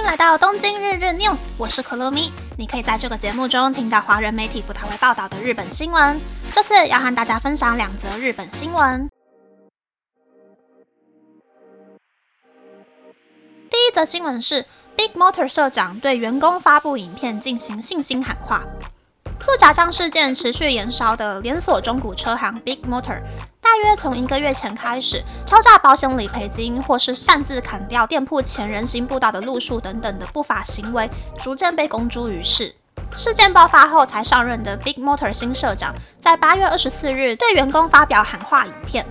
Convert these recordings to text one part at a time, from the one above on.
迎来到东京日日 news，我是可乐咪。你可以在这个节目中听到华人媒体不太会报道的日本新闻。这次要和大家分享两则日本新闻。第一则新闻是 Big Motor 社长对员工发布影片进行信心喊话。做假账事件持续延烧的连锁中古车行 Big Motor。大约从一个月前开始，敲诈保险理赔金，或是擅自砍掉店铺前人行步道的路树等等的不法行为，逐渐被公诸于世。事件爆发后才上任的 Big Motor 新社长，在八月二十四日对员工发表喊话影片。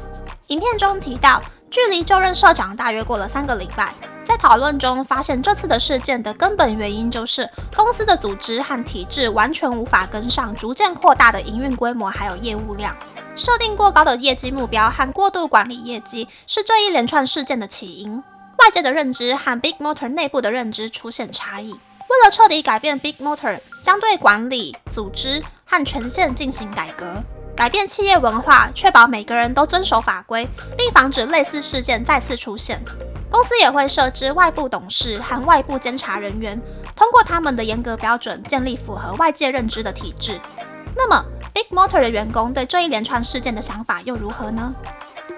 影片中提到，距离就任社长大约过了三个礼拜，在讨论中发现，这次的事件的根本原因就是公司的组织和体制完全无法跟上逐渐扩大的营运规模还有业务量。设定过高的业绩目标和过度管理业绩是这一连串事件的起因。外界的认知和 Big Motor 内部的认知出现差异。为了彻底改变 Big Motor，将对管理、组织和权限进行改革，改变企业文化，确保每个人都遵守法规，并防止类似事件再次出现。公司也会设置外部董事和外部监察人员，通过他们的严格标准，建立符合外界认知的体制。那么，Big Motor 的员工对这一连串事件的想法又如何呢？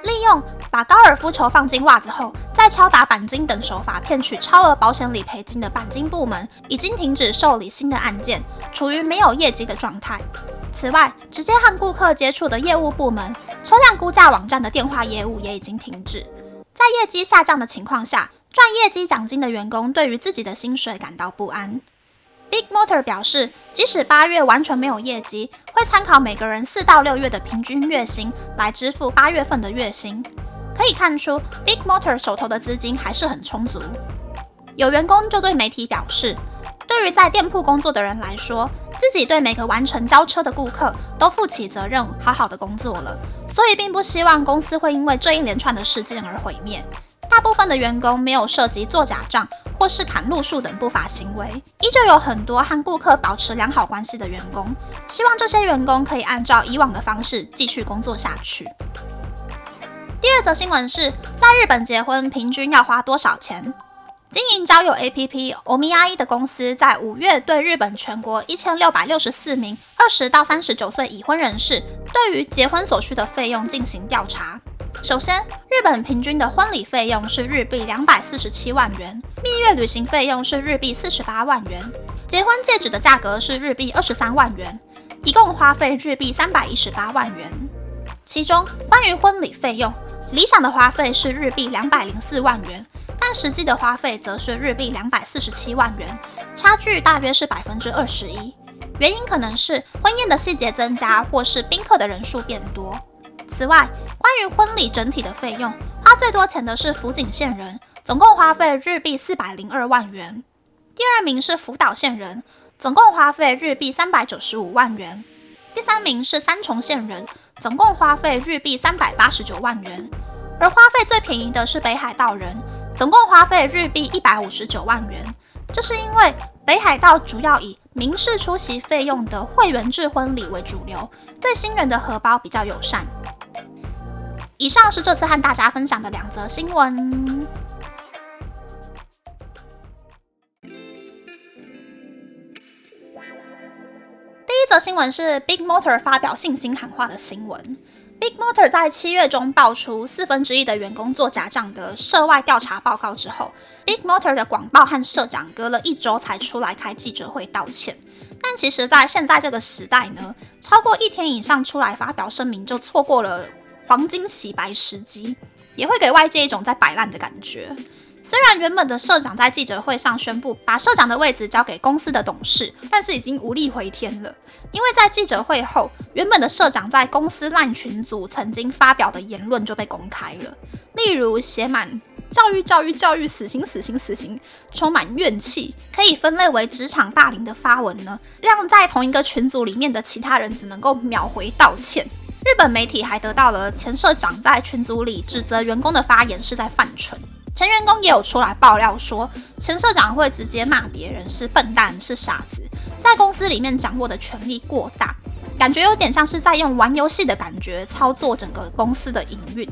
利用把高尔夫球放进袜子后，再敲打钣金等手法骗取超额保险理赔金的钣金部门，已经停止受理新的案件，处于没有业绩的状态。此外，直接和顾客接触的业务部门，车辆估价网站的电话业务也已经停止。在业绩下降的情况下，赚业绩奖金的员工对于自己的薪水感到不安。Big Motor 表示，即使八月完全没有业绩，会参考每个人四到六月的平均月薪来支付八月份的月薪。可以看出，Big Motor 手头的资金还是很充足。有员工就对媒体表示，对于在店铺工作的人来说，自己对每个完成交车的顾客都负起责任，好好的工作了，所以并不希望公司会因为这一连串的事件而毁灭。大部分的员工没有涉及做假账或是砍路数等不法行为，依旧有很多和顾客保持良好关系的员工。希望这些员工可以按照以往的方式继续工作下去。第二则新闻是在日本结婚平均要花多少钱？经营交友 APP 欧米阿一的公司在五月对日本全国一千六百六十四名二十到三十九岁已婚人士对于结婚所需的费用进行调查。首先，日本平均的婚礼费用是日币两百四十七万元，蜜月旅行费用是日币四十八万元，结婚戒指的价格是日币二十三万元，一共花费日币三百一十八万元。其中，关于婚礼费用，理想的花费是日币两百零四万元，但实际的花费则是日币两百四十七万元，差距大约是百分之二十一。原因可能是婚宴的细节增加，或是宾客的人数变多。此外，关于婚礼整体的费用，花最多钱的是福井县人，总共花费日币四百零二万元。第二名是福岛县人，总共花费日币三百九十五万元。第三名是三重县人，总共花费日币三百八十九万元。而花费最便宜的是北海道人，总共花费日币一百五十九万元。这是因为北海道主要以民事出席费用的会员制婚礼为主流，对新人的荷包比较友善。以上是这次和大家分享的两则新闻。第一则新闻是 Big Motor 发表信心喊话的新闻。Big Motor 在七月中爆出四分之一的员工做假账的涉外调查报告之后，Big Motor 的广报和社长隔了一周才出来开记者会道歉。但其实，在现在这个时代呢，超过一天以上出来发表声明，就错过了。黄金洗白时机，也会给外界一种在摆烂的感觉。虽然原本的社长在记者会上宣布把社长的位置交给公司的董事，但是已经无力回天了。因为在记者会后，原本的社长在公司烂群组曾经发表的言论就被公开了，例如写满教育、教育、教育、死刑、死刑、死刑，充满怨气，可以分类为职场霸凌的发文呢，让在同一个群组里面的其他人只能够秒回道歉。日本媒体还得到了前社长在群组里指责员工的发言是在犯蠢，前员工也有出来爆料说，前社长会直接骂别人是笨蛋、是傻子，在公司里面掌握的权力过大，感觉有点像是在用玩游戏的感觉操作整个公司的营运。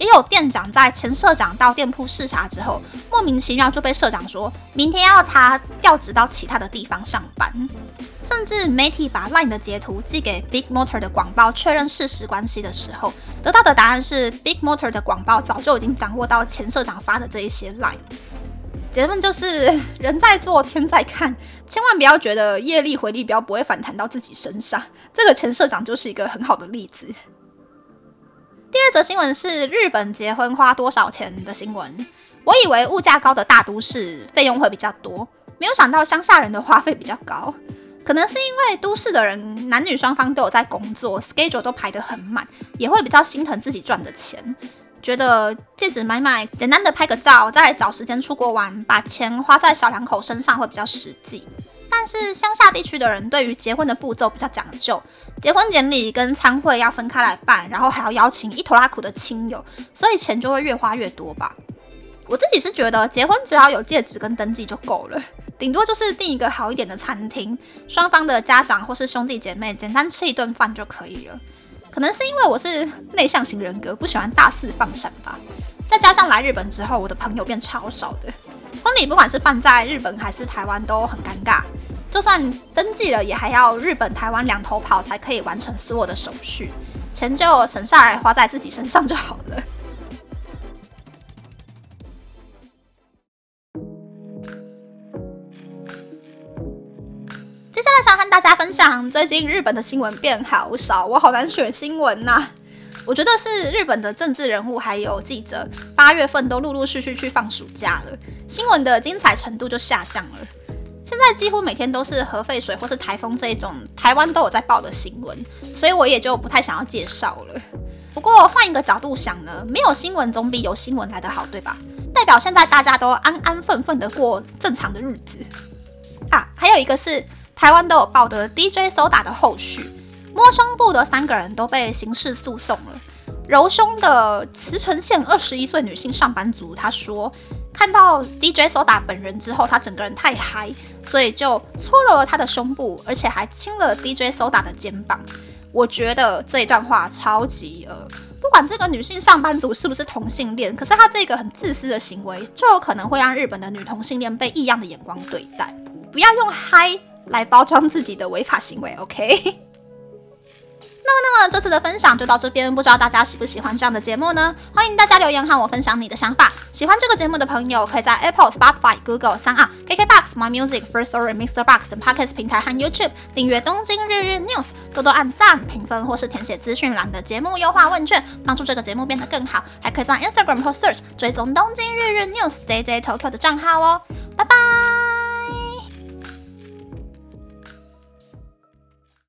也有店长在前社长到店铺视察之后，莫名其妙就被社长说明天要他调职到其他的地方上班。甚至媒体把 LINE 的截图寄给 Big Motor 的广报确认事实关系的时候，得到的答案是 Big Motor 的广报早就已经掌握到前社长发的这一些 LINE。结论就是人在做天在看，千万不要觉得业力回力镖不会反弹到自己身上。这个前社长就是一个很好的例子。第二则新闻是日本结婚花多少钱的新闻。我以为物价高的大都市费用会比较多，没有想到乡下人的花费比较高。可能是因为都市的人男女双方都有在工作，schedule 都排得很满，也会比较心疼自己赚的钱，觉得戒指买买，简单的拍个照，再找时间出国玩，把钱花在小两口身上会比较实际。但是乡下地区的人对于结婚的步骤比较讲究，结婚典礼跟参会要分开来办，然后还要邀请一头拉苦的亲友，所以钱就会越花越多吧。我自己是觉得结婚只要有戒指跟登记就够了。顶多就是订一个好一点的餐厅，双方的家长或是兄弟姐妹简单吃一顿饭就可以了。可能是因为我是内向型人格，不喜欢大肆放闪吧。再加上来日本之后，我的朋友变超少的，婚礼不管是办在日本还是台湾都很尴尬。就算登记了，也还要日本、台湾两头跑才可以完成所有的手续，钱就省下来花在自己身上就好了。接下来想和大家分享，最近日本的新闻变好少，我好难选新闻呐。我觉得是日本的政治人物还有记者，八月份都陆陆续续去放暑假了，新闻的精彩程度就下降了。现在几乎每天都是核废水或是台风这一种台湾都有在报的新闻，所以我也就不太想要介绍了。不过换一个角度想呢，没有新闻总比有新闻来得好，对吧？代表现在大家都安安分分的过正常的日子啊。还有一个是。台湾都有报的 DJ Soda 的后续，摸胸部的三个人都被刑事诉讼了。揉胸的慈城县二十一岁女性上班族，她说看到 DJ Soda 本人之后，她整个人太嗨，所以就搓揉了他的胸部，而且还亲了 DJ Soda 的肩膀。我觉得这一段话超级呃，不管这个女性上班族是不是同性恋，可是她这个很自私的行为，就有可能会让日本的女同性恋被异样的眼光对待。不要用嗨。来包装自己的违法行为，OK？那么，那么这次的分享就到这边，不知道大家喜不喜欢这样的节目呢？欢迎大家留言和我分享你的想法。喜欢这个节目的朋友，可以在 Apple、Spotify、Google、三二、KKBox、My Music、First Story、Mr. Box 等 Podcast 平台和 YouTube 订阅《东京日日 News》，多多按赞、评分或是填写资讯栏的节目优化问卷，帮助这个节目变得更好。还可以在 Instagram 或 Search 追踪《东京日日 News》JJ Tokyo 的账号哦。拜拜。